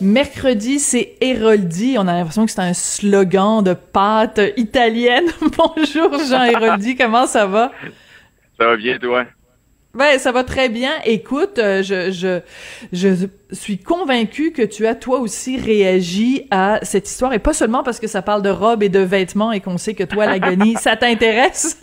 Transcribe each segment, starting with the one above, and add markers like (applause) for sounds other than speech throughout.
Mercredi, c'est Héroldi. On a l'impression que c'est un slogan de pâte italienne. (laughs) Bonjour Jean Héroldi, comment ça va? Ça va bien, toi? Ben, ça va très bien. Écoute, euh, je, je, je suis convaincue que tu as toi aussi réagi à cette histoire, et pas seulement parce que ça parle de robes et de vêtements et qu'on sait que toi, l'agonie, (laughs) ça t'intéresse.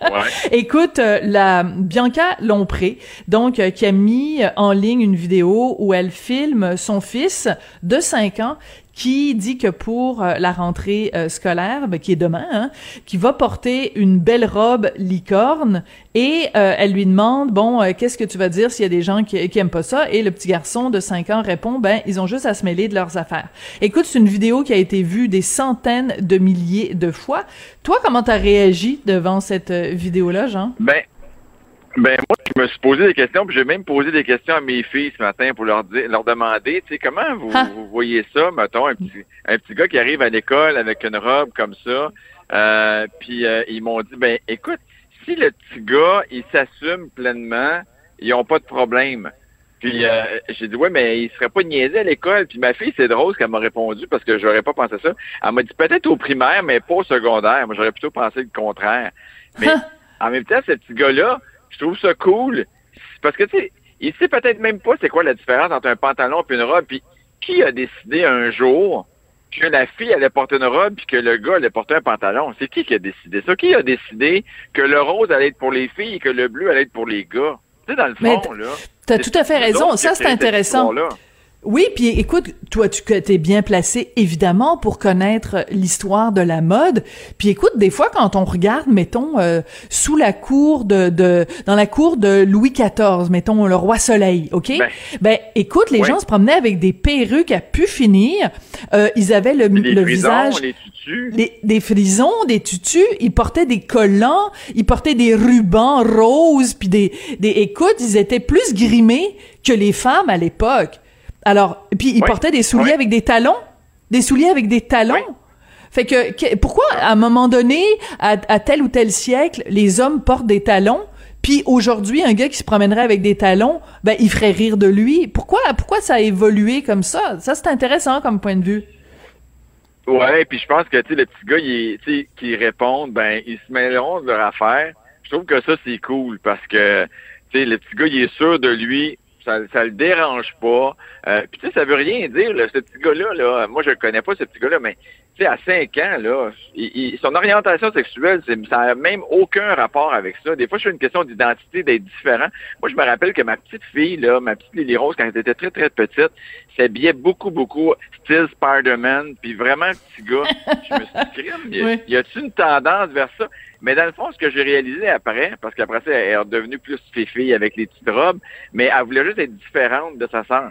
Ouais. Écoute, euh, la Bianca Lompré, donc, euh, qui a mis en ligne une vidéo où elle filme son fils de 5 ans qui dit que pour euh, la rentrée euh, scolaire, ben, qui est demain, hein, qui va porter une belle robe licorne et euh, elle lui demande bon qu'est-ce que tu vas dire s'il y a des gens qui, aiment pas ça et le petit garçon de 5 ans répond ben ils ont juste à se mêler de leurs affaires. Écoute, c'est une vidéo qui a été vue des centaines de milliers de fois. Toi, comment t'as réagi devant cette vidéo là, Jean? Ben ben moi, je me suis posé des questions, puis j'ai même posé des questions à mes filles ce matin pour leur dire, leur demander, tu sais, comment vous, Ah. vous voyez ça, mettons, un petit, un petit gars qui arrive à l'école avec une robe comme ça, euh, puis euh, ils m'ont dit, ben écoute, si le petit gars, il s'assume pleinement, ils ont pas de problème. Puis euh, j'ai dit, ouais, mais il serait pas niaisé à l'école. Puis ma fille, c'est drôle ce qu'elle m'a répondu parce que j'aurais pas pensé ça. Elle m'a dit peut-être au primaire, mais pas au secondaire. Moi, j'aurais plutôt pensé le contraire. Mais en même temps, ce petit gars-là, je trouve ça cool. Parce que, tu sais, il sait peut-être même pas c'est quoi la différence entre un pantalon et une robe. Puis qui a décidé un jour que la fille allait porter une robe puis que le gars allait porter un pantalon? C'est qui qui a décidé ça? Qui a décidé que le rose allait être pour les filles et que le bleu allait être pour les gars? Tu sais, dans le fond, là. T'as tout à fait raison. Ça, c'est intéressant. Oui, puis écoute, toi, tu es bien placé, évidemment, pour connaître l'histoire de la mode. Puis écoute, des fois, quand on regarde, mettons, euh, sous la cour de, de, dans la cour de Louis XIV, mettons, le roi Soleil, OK? Ben, Ben, écoute, les ouais. gens se promenaient avec des perruques à pu finir. Euh, ils avaient le, Les le frisons, visage... les tutus. Les- des frisons, des tutus, ils portaient des collants, ils portaient des rubans roses, puis des, des, écoute, ils étaient plus grimés que les femmes à l'époque. Alors, puis ils Oui, portaient des souliers oui. avec des talons, des souliers avec des talons. Oui. Fait que, que- pourquoi à un moment donné, à, à tel ou tel siècle, les hommes portent des talons, puis aujourd'hui, un gars qui se promènerait avec des talons, ben il ferait rire de lui? Pourquoi, pourquoi ça a évolué comme ça? Ça c'est intéressant comme point de vue. Ouais, puis je pense que tu le petit gars, il est, tu sais, qui répond, ben ils se mêleront de leur affaire. Je trouve que ça c'est cool parce que tu sais le petit gars, il est sûr de lui, ça, ça le dérange pas. Euh, puis tu sais, ça veut rien dire là, ce petit gars-là, là, moi je connais pas ce petit gars-là, mais tu sais à 5 ans là, il- il- son orientation sexuelle, ça a même aucun rapport avec ça. Des fois, c'est une question d'identité, d'être différent. Moi, je me rappelle que ma petite fille là, ma petite Lily Rose, quand elle était très très petite, s'habillait beaucoup beaucoup style Spider-Man, puis vraiment petit gars. Je me suis dit, y a- (laughs) Oui. y a-t-il une tendance vers ça? Mais dans le fond, ce que j'ai réalisé après, parce qu'après ça, elle est redevenue plus fille avec les petites robes, mais elle voulait juste être différente de sa sœur.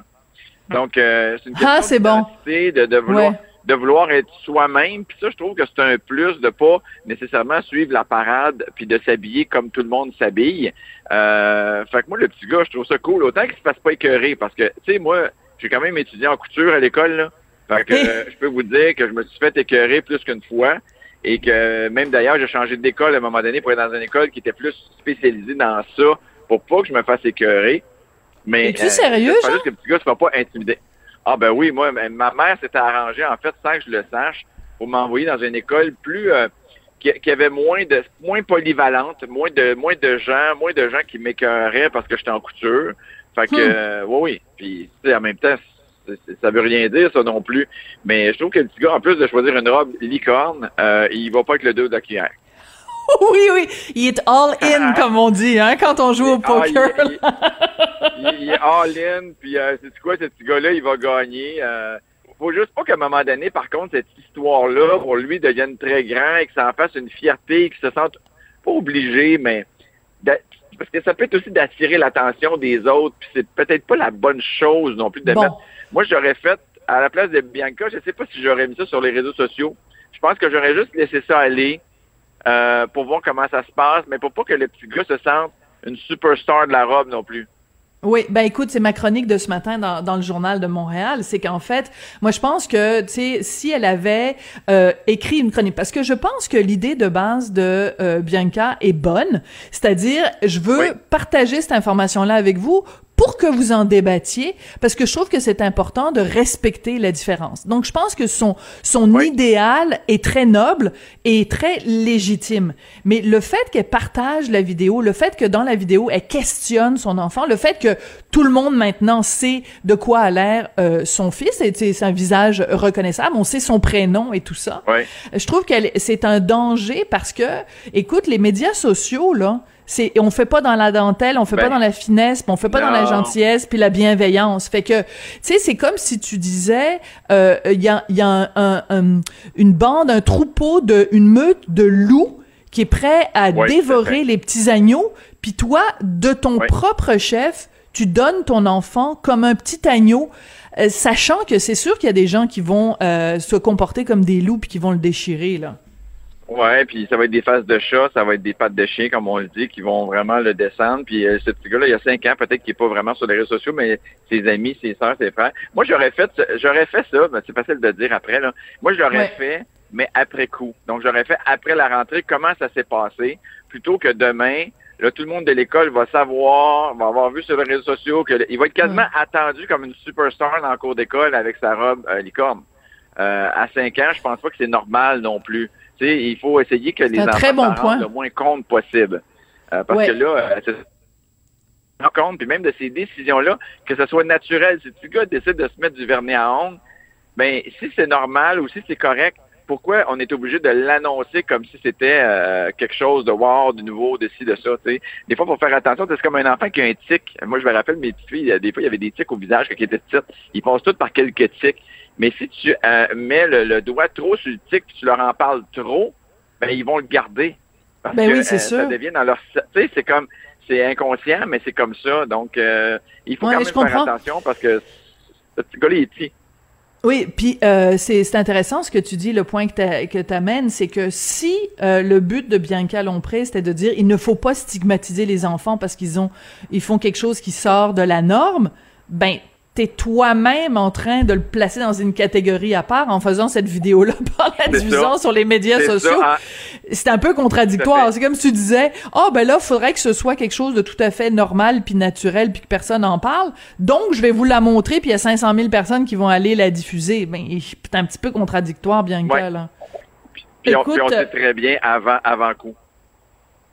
Donc, euh, c'est une question Ah, bon. d'identité, de, de vouloir, Ouais. De vouloir être soi-même. Puis ça, je trouve que c'est un plus de pas nécessairement suivre la parade puis de s'habiller comme tout le monde s'habille. Euh, fait que moi, le petit gars, je trouve ça cool. Autant qu'il se fasse pas écœurer parce que, tu sais, moi, j'ai quand même étudié en couture à l'école, là. Fait que euh, je peux vous dire que je me suis fait écœurer plus qu'une fois. Et que même d'ailleurs, j'ai changé d'école à un moment donné pour être dans une école qui était plus spécialisée dans ça pour pas que je me fasse écœurer. Mais Es-tu sérieux, pas Jean? juste que le petit gars ne soit pas intimidé. Ah ben oui, moi, ma mère s'était arrangée, en fait, sans que je le sache, pour m'envoyer dans une école plus euh, qui, qui avait moins de moins polyvalente, moins de moins de gens, moins de gens qui m'écœuraient parce que j'étais en couture. Fait que Hmm. euh, oui, oui. Puis tu sais, en même temps, ça veut rien dire ça non plus. Mais je trouve que le petit gars, en plus de choisir une robe licorne, euh, il va pas avec le dos de la cuillère. (laughs) Oui, oui, il est all in, comme on dit, hein, quand on joue au Ah, il- poker. il, est all-in, puis euh, c'est quoi, ce petit gars-là, il va gagner. Euh, faut juste pas qu'à un moment donné, par contre, cette histoire-là, pour lui, devienne très grand et que ça en fasse une fierté, qu'il se sente pas obligé, mais parce que ça peut être aussi d'attirer l'attention des autres, puis c'est peut-être pas la bonne chose non plus de Bon. mettre. Moi, j'aurais fait, à la place de Bianca, je sais pas si j'aurais mis ça sur les réseaux sociaux. Je pense que j'aurais juste laissé ça aller euh, pour voir comment ça se passe, mais pour pas que le petit gars se sente une superstar de la robe non plus. Oui, ben écoute, c'est ma chronique de ce matin dans, dans le journal de Montréal. C'est qu'en fait, moi je pense que, tu sais, si elle avait euh, écrit une chronique, parce que je pense que l'idée de base de euh, Bianca est bonne, c'est-à-dire, je veux Oui. partager cette information-là avec vous pour que vous en débattiez, parce que je trouve que c'est important de respecter la différence. Donc, je pense que son, son idéal est très noble et très légitime. Mais le fait qu'elle partage la vidéo, le fait que dans la vidéo, elle questionne son enfant, le fait que tout le monde maintenant sait de quoi a l'air euh, son fils, et c'est un visage reconnaissable, on sait son prénom et tout ça. Oui. Je trouve qu'elle c'est un danger parce que, écoute, les médias sociaux, là, c'est on fait pas dans la dentelle, on fait pas ben, dans la finesse, pis on fait pas dans la gentillesse puis la bienveillance. Fait que tu sais, c'est comme si tu disais euh, il y a, une bande, un troupeau de une meute de loups qui est prêt à dévorer les petits agneaux, puis toi de ton propre chef, tu donnes ton enfant comme un petit agneau. Euh, sachant que c'est sûr qu'il y a des gens qui vont euh, se comporter comme des loups puis qui vont le déchirer là. Ouais, puis ça va être des faces de chat, ça va être des pattes de chien, comme on le dit, qui vont vraiment le descendre. Puis euh, ce petit gars-là, il y a cinq ans, peut-être qu'il est pas vraiment sur les réseaux sociaux, mais ses amis, ses sœurs, ses frères. Moi, j'aurais fait, j'aurais fait ça. Ben, c'est facile de dire après là. Moi, je l'aurais fait, mais après coup. Donc, j'aurais fait après la rentrée comment ça s'est passé, plutôt que demain. Là, tout le monde de l'école va savoir, va avoir vu sur les réseaux sociaux qu'il va être quasiment attendu comme une superstar dans le cours d'école avec sa robe euh, licorne. Euh, à cinq ans, je pense pas que c'est normal non plus il faut essayer que les enfants très le moins compte possible. Euh, parce que là, euh, compte, puis même de ces décisions-là, que ce soit naturel. Si tu gars décide de se mettre du vernis à ongles, ben si c'est normal ou si c'est correct, pourquoi on est obligé de l'annoncer comme si c'était euh, quelque chose de wow, de nouveau, de ci, de ça, tu sais. Des fois, il faut faire attention, c'est comme un enfant qui a un tic. Moi, je me rappelle mes petites filles, euh, des fois, il y avait des tics au visage quand ils étaient petites. Ils passent toutes par quelques tics. Mais si tu euh, mets le, doigt trop sur le tic, tu leur en parles trop, ben ils vont le garder. Parce ben que, oui, euh, c'est sûr. Ça devient dans leur, tu sais, c'est comme, c'est inconscient, mais c'est comme ça. Donc, euh, il faut quand même faire attention parce que ce petit gars est petit. Oui, puis c'est intéressant ce que tu dis, le point que tu amènes, c'est que si le but de Bianca Lompré, c'était de dire il ne faut pas stigmatiser les enfants parce qu'ils ont ils font quelque chose qui sort de la norme, ben t'es toi-même en train de le placer dans une catégorie à part en faisant cette vidéo-là (laughs) par la diffusion sur les médias sociaux. Hein. C'est un peu contradictoire. C'est comme si tu disais, ah oh, ben là, faudrait que ce soit quelque chose de tout à fait normal puis naturel puis que personne en parle. Donc, je vais vous la montrer puis il y a 500 000 personnes qui vont aller la diffuser. Ben, c'est un petit peu contradictoire, bien que là. Puis, Écoute, on, puis très bien avant, avant coup.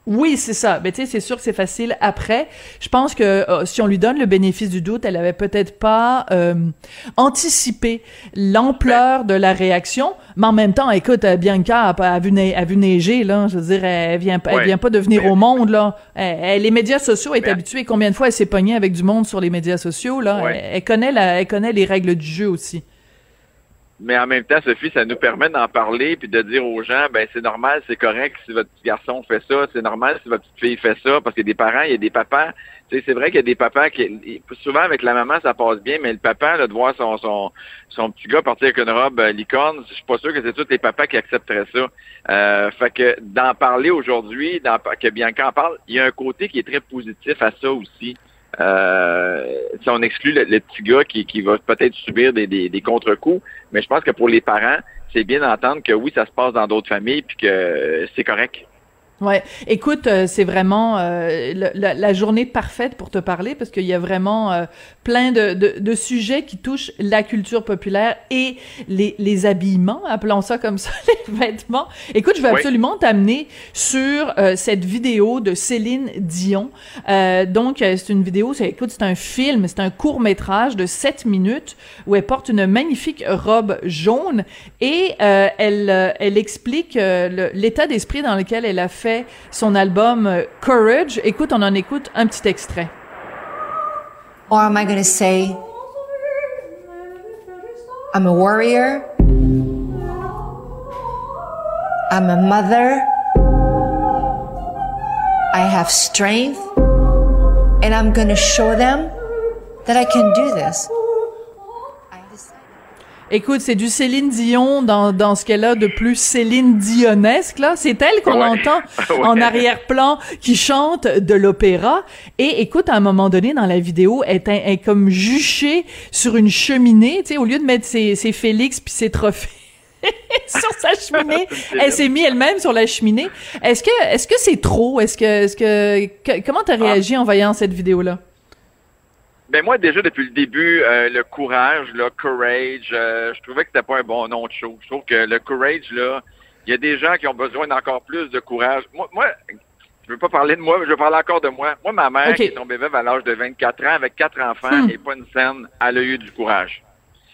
Oui, c'est ça. Mais tu sais, c'est sûr que c'est facile après. Je pense que euh, si on lui donne le bénéfice du doute, elle avait peut-être pas euh, anticipé l'ampleur de la réaction. Mais en même temps, écoute, euh, Bianca a, vu, neiger, là. Je veux dire, elle vient, vient pas de venir au monde, là. Les médias sociaux, elle est habituée. Combien de fois elle s'est pognée avec du monde sur les médias sociaux, là? Elle connaît les règles du jeu aussi. Mais en même temps, Sophie, ça nous permet d'en parler puis de dire aux gens, ben c'est normal, c'est correct si votre petit garçon fait ça, c'est normal si votre petite fille fait ça, parce qu'il y a des parents, il y a des papas. Tu sais, c'est vrai qu'il y a des papas qui, souvent avec la maman, ça passe bien, mais le papa, là, de voir son, son, son petit gars partir avec une robe euh, licorne, je suis pas sûr que c'est tous les papas qui accepteraient ça. Euh, fait que d'en parler aujourd'hui, que Bianca en parle, il y a un côté qui est très positif à ça aussi. Euh, si on exclut le, le, petit gars qui, qui va peut-être subir des, des, des contre-coups, mais je pense que pour les parents, c'est bien d'entendre que oui, ça se passe dans d'autres familles, puis que c'est correct. Ouais, écoute, euh, c'est vraiment euh, la, journée parfaite pour te parler parce qu'il y a vraiment euh, plein de, de, de, sujets qui touchent la culture populaire et les, les habillements, appelons ça comme ça, (laughs) les vêtements. Écoute, je vais absolument t'amener sur euh, cette vidéo de Céline Dion. Euh, donc, euh, c'est une vidéo, c'est, écoute, c'est un film, c'est un court métrage de 7 minutes où elle porte une magnifique robe jaune et elle, elle explique l'état d'esprit dans lequel elle a fait fait son album euh, Courage. Écoute, on en écoute un petit extrait. Or am I going to say I'm a warrior? I'm a mother? I have strength? And I'm going to show them that I can do this. Écoute, c'est du Céline Dion dans, dans ce qu'elle a de plus Céline Dionesque, là. C'est elle qu'on entend (laughs) en arrière-plan qui chante de l'opéra. Et écoute, à un moment donné dans la vidéo, elle est, un, elle est comme juchée sur une cheminée, tu sais, au lieu de mettre ses, ses Félix puis ses trophées. (laughs) sur sa cheminée, (laughs) elle s'est mise elle-même sur la cheminée. Est-ce que est-ce que c'est trop? Est-ce que est-ce que, que comment t'as ah. réagi en voyant cette vidéo là ben moi déjà depuis le début, euh, le courage, le courage, euh, je trouvais que c'était pas un bon nom de show. Je trouve que le courage là, il y a des gens qui ont besoin d'encore plus de courage. Moi, moi, je veux pas parler de moi, je veux parler encore de moi. Moi, ma mère qui est tombée veuve à l'âge de 24 ans avec quatre enfants hmm. et pas une scène, elle a eu du courage.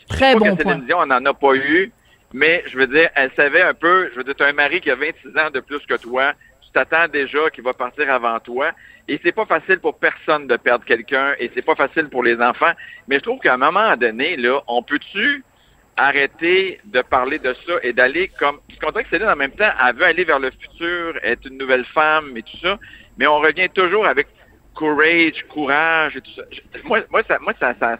Très bon point. Dion, on n'en a pas eu, mais je veux dire, elle savait un peu. Je veux dire, tu as un mari qui a 26 ans de plus que toi t'attends déjà qu'il va partir avant toi. Et c'est pas facile pour personne de perdre quelqu'un et c'est pas facile pour les enfants. Mais je trouve qu'à un moment donné, là, on peut-tu arrêter de parler de ça et d'aller comme. Qu'on dirait que Céline, en même temps, elle veut aller vers le futur, être une nouvelle femme et tout ça. Mais on revient toujours avec courage, courage et tout ça. Moi, moi, ça, moi ça, ça,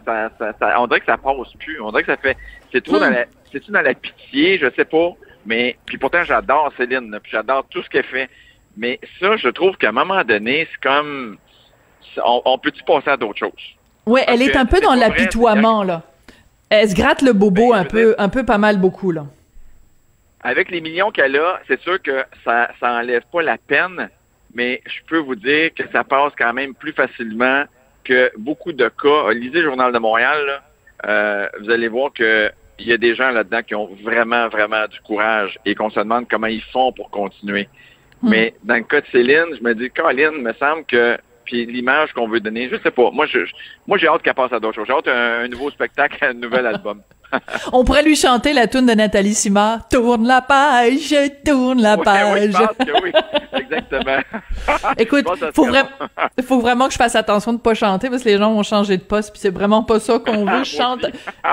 ça, on dirait que ça passe plus. On dirait que ça fait. C'est trop dans hmm. la. C'est-tu dans la pitié, je sais pas. Mais puis pourtant j'adore Céline, puis j'adore tout ce qu'elle fait. Mais ça, je trouve qu'à un moment donné, c'est comme on, peut-tu passer à d'autres choses? Oui, elle est un peu dans l'apitoiement, là. Elle se gratte le bobo ben, un peu, un peu pas mal beaucoup, là. Avec les millions qu'elle a, c'est sûr que ça, ça enlève pas la peine, mais je peux vous dire que ça passe quand même plus facilement que beaucoup de cas. Lisez le Journal de Montréal, euh, vous allez voir que il y a des gens là-dedans qui ont vraiment, vraiment du courage et qu'on se demande comment ils font pour continuer. Hmm. Mais dans le cas de Céline, je me dis, Caroline, me semble que puis l'image qu'on veut donner, je sais pas. Moi, je, moi, j'ai hâte qu'elle passe à d'autres choses. J'ai hâte un, un nouveau spectacle, (laughs) un nouvel album. On pourrait lui chanter la tune de Nathalie Simard. Tourne la page, tourne la page. oui, exactement. (laughs) Écoute, faut, vraiment, faut vraiment que je fasse attention de pas chanter parce que les gens vont changer de poste puis c'est vraiment pas ça qu'on (laughs) veut. Je chante.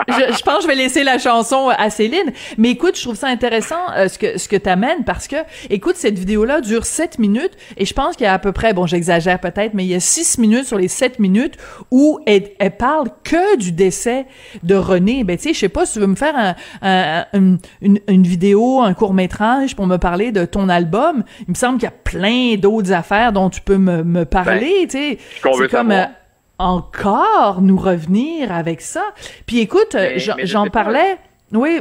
Je, pense que je vais laisser la chanson à Céline. Mais écoute, je trouve ça intéressant euh, ce que ce que t'amènes parce que, écoute, cette vidéo-là dure 7 minutes et je pense qu'il y a à peu près, bon, j'exagère peut-être, mais il y a 6 minutes sur les 7 minutes où elle, elle parle que du décès de René. Ben, tu sais, je sais pas si tu veux me faire une, une, vidéo, un court métrage pour me parler de ton album. Il me semble qu'il y a plein d'autres affaires dont tu peux me, me parler. Ben, tu sais, c'est comme euh, encore nous revenir avec ça. Puis écoute, j'en parlais. Oui,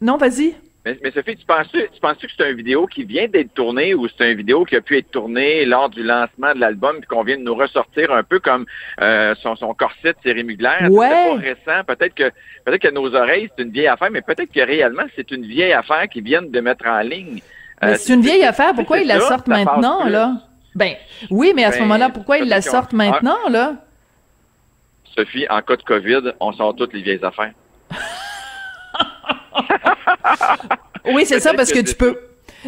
non, vas-y. Mais, mais, Sophie, tu penses, tu penses que c'est une vidéo qui vient d'être tournée ou c'est une vidéo qui a pu être tournée lors du lancement de l'album puis qu'on vient de nous ressortir un peu comme euh, son, son corset de série Mugler? Ouais. C'est pas récent. Peut-être que peut-être que nos oreilles, c'est une vieille affaire, mais peut-être que réellement, c'est une vieille affaire qu'ils viennent de mettre en ligne. Euh, c'est une vieille affaire. Pourquoi ils la sortent maintenant, là? Ben, oui, mais à ce ben, moment-là, pourquoi ils la sortent maintenant, là? Sophie, en cas de COVID, on sort toutes les vieilles affaires. Oui, c'est ça, parce que, tu peux.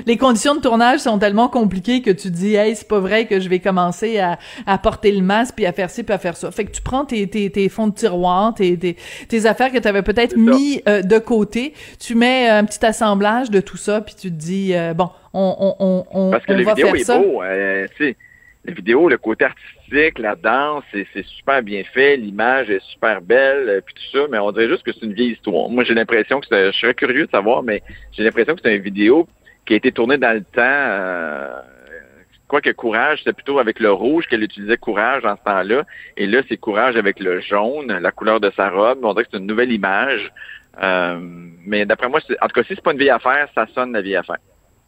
Les conditions de tournage sont tellement compliquées que tu dis, hey, c'est pas vrai que je vais commencer à, à porter le masque puis à faire ci puis à faire ça. Fait que tu prends tes, tes, tes fonds de tiroir, tes, tes, tes affaires que tu avais peut-être mis euh, de côté, tu mets un petit assemblage de tout ça puis tu te dis, euh, bon, on, on, on, Parce que on va faire ça. Beau, euh, la vidéo, le côté artistique, la danse, c'est super bien fait, l'image est super belle, euh, puis tout ça, mais on dirait juste que c'est une vieille histoire. Moi, j'ai l'impression que c'est, je serais curieux de savoir, mais j'ai l'impression que c'est une vidéo qui a été tournée dans le temps. Euh, Quoique Courage, c'est plutôt avec le rouge qu'elle utilisait Courage dans ce temps-là. Et là, c'est Courage avec le jaune, la couleur de sa robe. On dirait que c'est une nouvelle image. Euh, mais d'après moi, en tout cas, si c'est pas une vieille affaire, ça sonne la vieille affaire.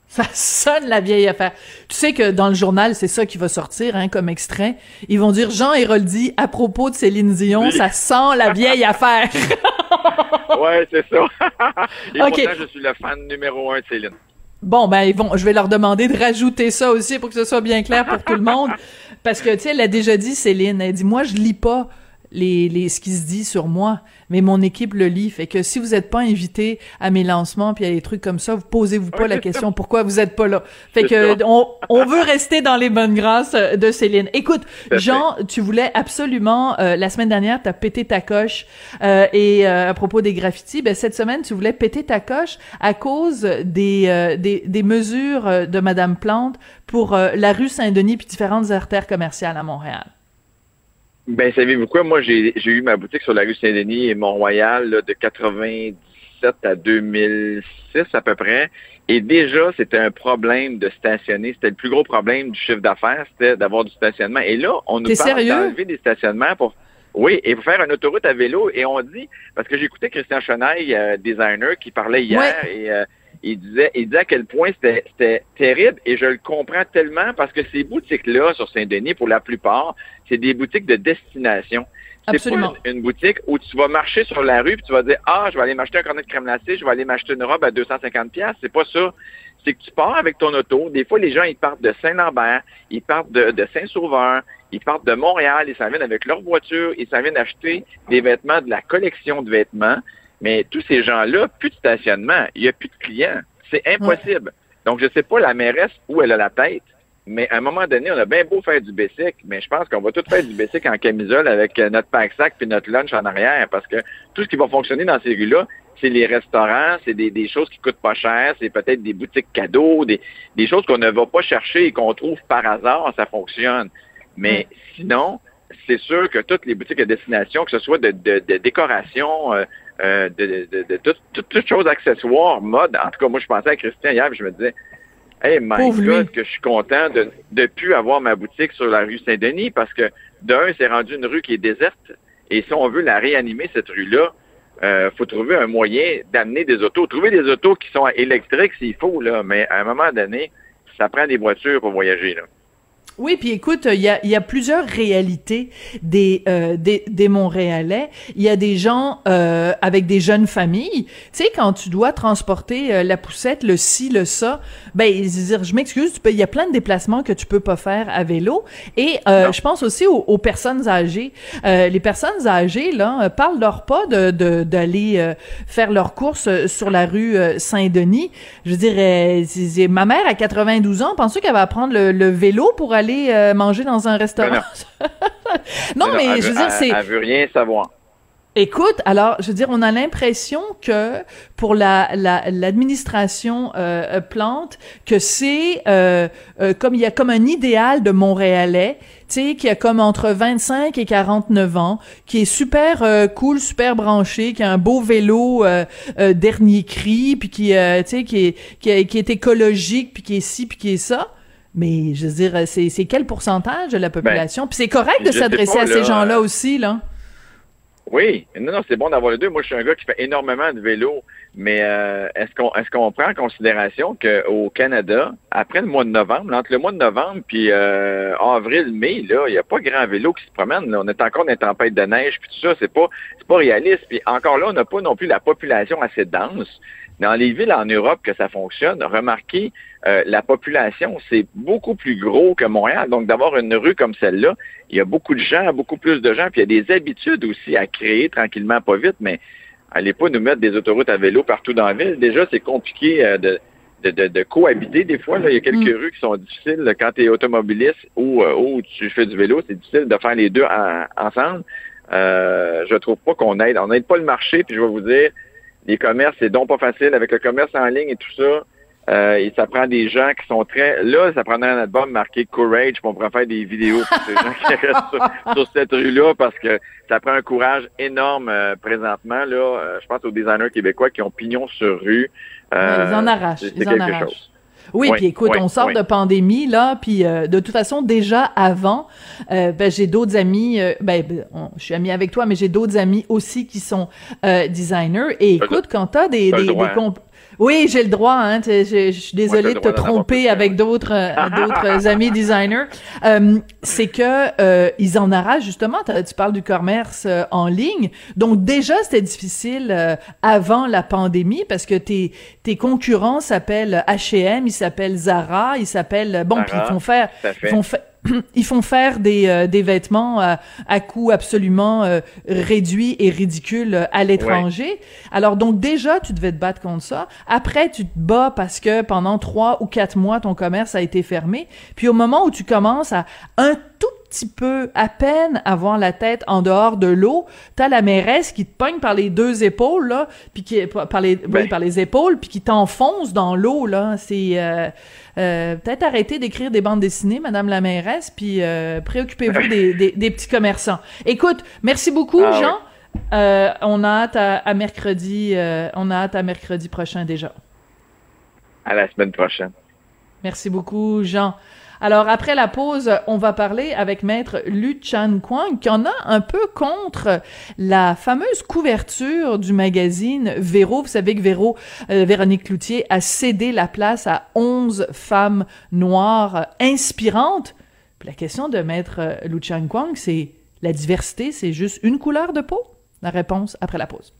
Ça sonne la vieille affaire. Tu sais que dans le journal, c'est ça qui va sortir hein, comme extrait. Ils vont dire Jean Héroldi à propos de Céline Dion, ça sent la vieille affaire. (laughs) ouais, c'est ça. (laughs) Et pourtant, je suis le fan numéro un de Céline. Bon, ben ils vont, je vais leur demander de rajouter ça aussi pour que ce soit bien clair pour tout le monde, (laughs) parce que tu sais, elle a déjà dit Céline, elle dit moi je lis pas les, les, ce qui se dit sur moi, mais mon équipe le lit. Fait que si vous n'êtes pas invité à mes lancements puis à des trucs comme ça, vous posez-vous pas la question pourquoi vous êtes pas là? Fait que on, on, veut rester dans les bonnes grâces euh, de Céline. Écoute, Jean, tu voulais absolument euh, la semaine dernière, tu as pété ta coche euh, et à propos des graffitis, ben cette semaine tu voulais péter ta coche à cause des des, des mesures de Madame Plante pour la rue Saint-Denis puis différentes artères commerciales à Montréal. Ben, savez-vous quoi? Moi, j'ai eu ma boutique sur la rue Saint-Denis et Mont-Royal de 97 à 2006 à peu près. Et déjà, c'était un problème de stationner. C'était le plus gros problème du chiffre d'affaires, c'était d'avoir du stationnement. Et là, on nous parle d'enlever des stationnements pour... Oui, et pour faire une autoroute à vélo. Et on dit, parce que j'écoutais Christian Chenaille, euh, designer, qui parlait hier, et euh, il disait, il disait à quel point c'était terrible et je le comprends tellement parce que ces boutiques-là sur Saint-Denis, pour la plupart, c'est des boutiques de destination. Absolument. Pas une, boutique où tu vas marcher sur la rue puis tu vas dire ah je vais aller m'acheter un cornet de crème glacée, je vais aller m'acheter une robe à 250 pièces. C'est pas ça. C'est que tu pars avec ton auto. Des fois les gens ils partent de Saint-Lambert, ils partent de, de Saint-Sauveur, ils partent de Montréal, ils s'en viennent avec leur voiture, ils s'en viennent acheter des vêtements de la collection de vêtements. Mais tous ces gens-là, plus de stationnement, il n'y a plus de clients. C'est impossible. Donc, je ne sais pas la mairesse où elle a la tête, mais à un moment donné, on a bien beau faire du basic, mais je pense qu'on va tout faire du basic en camisole avec euh, notre pack-sac puis notre lunch en arrière, parce que tout ce qui va fonctionner dans ces rues-là, c'est les restaurants, c'est des, choses qui coûtent pas cher, c'est peut-être des boutiques cadeaux, des, choses qu'on ne va pas chercher et qu'on trouve par hasard, ça fonctionne. Mais sinon, c'est sûr que toutes les boutiques à destination, que ce soit de, décoration, euh, euh, de, de, de, toutes choses accessoires, mode. En tout cas, moi, je pensais à Christian hier, puis je me disais, hey, my God, que je suis content de ne plus avoir ma boutique sur la rue Saint-Denis, parce que d'un, c'est rendu une rue qui est déserte, et si on veut la réanimer, cette rue-là, euh, faut trouver un moyen d'amener des autos. Trouver des autos qui sont électriques s'il faut, là, mais à un moment donné, ça prend des voitures pour voyager. Là. Oui, puis écoute, il y a, y a plusieurs réalités des, euh, des, des Montréalais. Il y a des gens euh, avec des jeunes familles. Tu sais, quand tu dois transporter euh, la poussette, le ci, le ça, ben, je m'excuse, il y a plein de déplacements que tu peux pas faire à vélo. Et euh, je pense aussi aux, personnes âgées. Euh, les personnes âgées, là, parlent leur pas de d'aller faire leurs courses sur la rue Saint-Denis. Je dirais, ma mère à 92 ans, pense qu'elle va prendre le, le vélo pour aller euh, manger dans un restaurant. (laughs) non, mais, je veux dire, c'est. Elle veut rien savoir. Écoute, alors, je veux dire, on a l'impression que pour la l'administration euh, Plante, que c'est euh, comme il y a comme un idéal de Montréalais, tu sais, qui a comme entre 25 et 49 ans, qui est super cool, super branché, qui a un beau vélo dernier cri, puis qui, tu sais, qui est, qui, qui est écologique, puis qui est ci, puis qui est ça. Mais je veux dire, c'est quel pourcentage de la ben, population? Puis c'est correct de s'adresser à ces gens-là aussi, là. Oui, non, non, c'est bon d'avoir les deux. Moi, je suis un gars qui fait énormément de vélo, mais euh, est-ce qu'on est-ce qu'on prend en considération qu'au Canada, après le mois de novembre, entre le mois de novembre puis euh, avril, mai, là, il n'y a pas grand vélo qui se promène. On est encore dans les tempêtes de neige puis tout ça, c'est pas c'est pas réaliste. Puis encore là, on n'a pas non plus la population assez dense. Dans les villes en Europe que ça fonctionne, remarquez, euh, la population, c'est beaucoup plus gros que Montréal. Donc, d'avoir une rue comme celle-là, il y a beaucoup de gens, beaucoup plus de gens, puis il y a des habitudes aussi à créer tranquillement, pas vite, mais allez pas nous mettre des autoroutes à vélo partout dans la ville. Déjà, c'est compliqué euh, de, de, cohabiter des fois. Il y a quelques mm. rues qui sont difficiles quand tu es automobiliste ou, euh, ou tu fais du vélo. C'est difficile de faire les deux ensemble. Euh, je trouve pas qu'on aide. On n'aide pas le marché, puis je vais vous dire, les commerces, c'est donc pas facile avec le commerce en ligne et tout ça. Euh, et ça prend des gens qui sont très... Là, ça prendrait un album marqué Courage, puis on pourrait faire des vidéos pour ces gens qui restent sur, (laughs) cette rue-là, parce que ça prend un courage énorme euh, présentement. Là, euh, je pense aux designers québécois qui ont pignon sur rue. ils en arrachent. Ils en arrachent. Oui, puis écoute, on sort de pandémie là, puis de toute façon déjà avant, ben, j'ai d'autres amis, ben, ben je suis amie avec toi, mais j'ai d'autres amis aussi qui sont designers. Et écoute, quand t'as des, des, des, hein. Oui, j'ai le droit. Hein, je, suis désolée de te tromper avec d'autres euh, (laughs) d'autres amis designers. Euh, c'est que euh, ils en arrachent justement. Tu parles du commerce en ligne. Donc déjà, c'était difficile avant la pandémie parce que tes tes concurrents s'appellent H&M, ils s'appellent Zara, ils s'appellent bon, puis ils font faire, ils font faire ils font faire des, euh, des vêtements à, à coût absolument euh, réduit et ridicule à l'étranger. Alors donc déjà, tu devais te battre contre ça. Après, tu te bats parce que pendant trois ou quatre mois, ton commerce a été fermé. Puis au moment où tu commences à un tout petit peu, à peine avoir la tête en dehors de l'eau, t'as la mairesse qui te pogne par les deux épaules là, puis qui par les oui, par les épaules, puis qui t'enfonce dans l'eau là. C'est euh, peut-être arrêter d'écrire des bandes dessinées, Madame la mairesse, puis euh, préoccupez-vous (laughs) des, des, petits commerçants. Écoute, merci beaucoup, ah Jean. Euh, on a hâte à, mercredi. on a hâte à mercredi prochain déjà. À la semaine prochaine. Merci beaucoup, Jean. Alors après la pause, on va parler avec maître Lu Chan Kwang qui en a un peu contre la fameuse couverture du magazine Véro. Vous savez que Véro, euh, Véronique Cloutier a cédé la place à 11 femmes noires inspirantes. Puis la question de maître Lu Chan Kwang, c'est La diversité, c'est juste une couleur de peau? La réponse après la pause.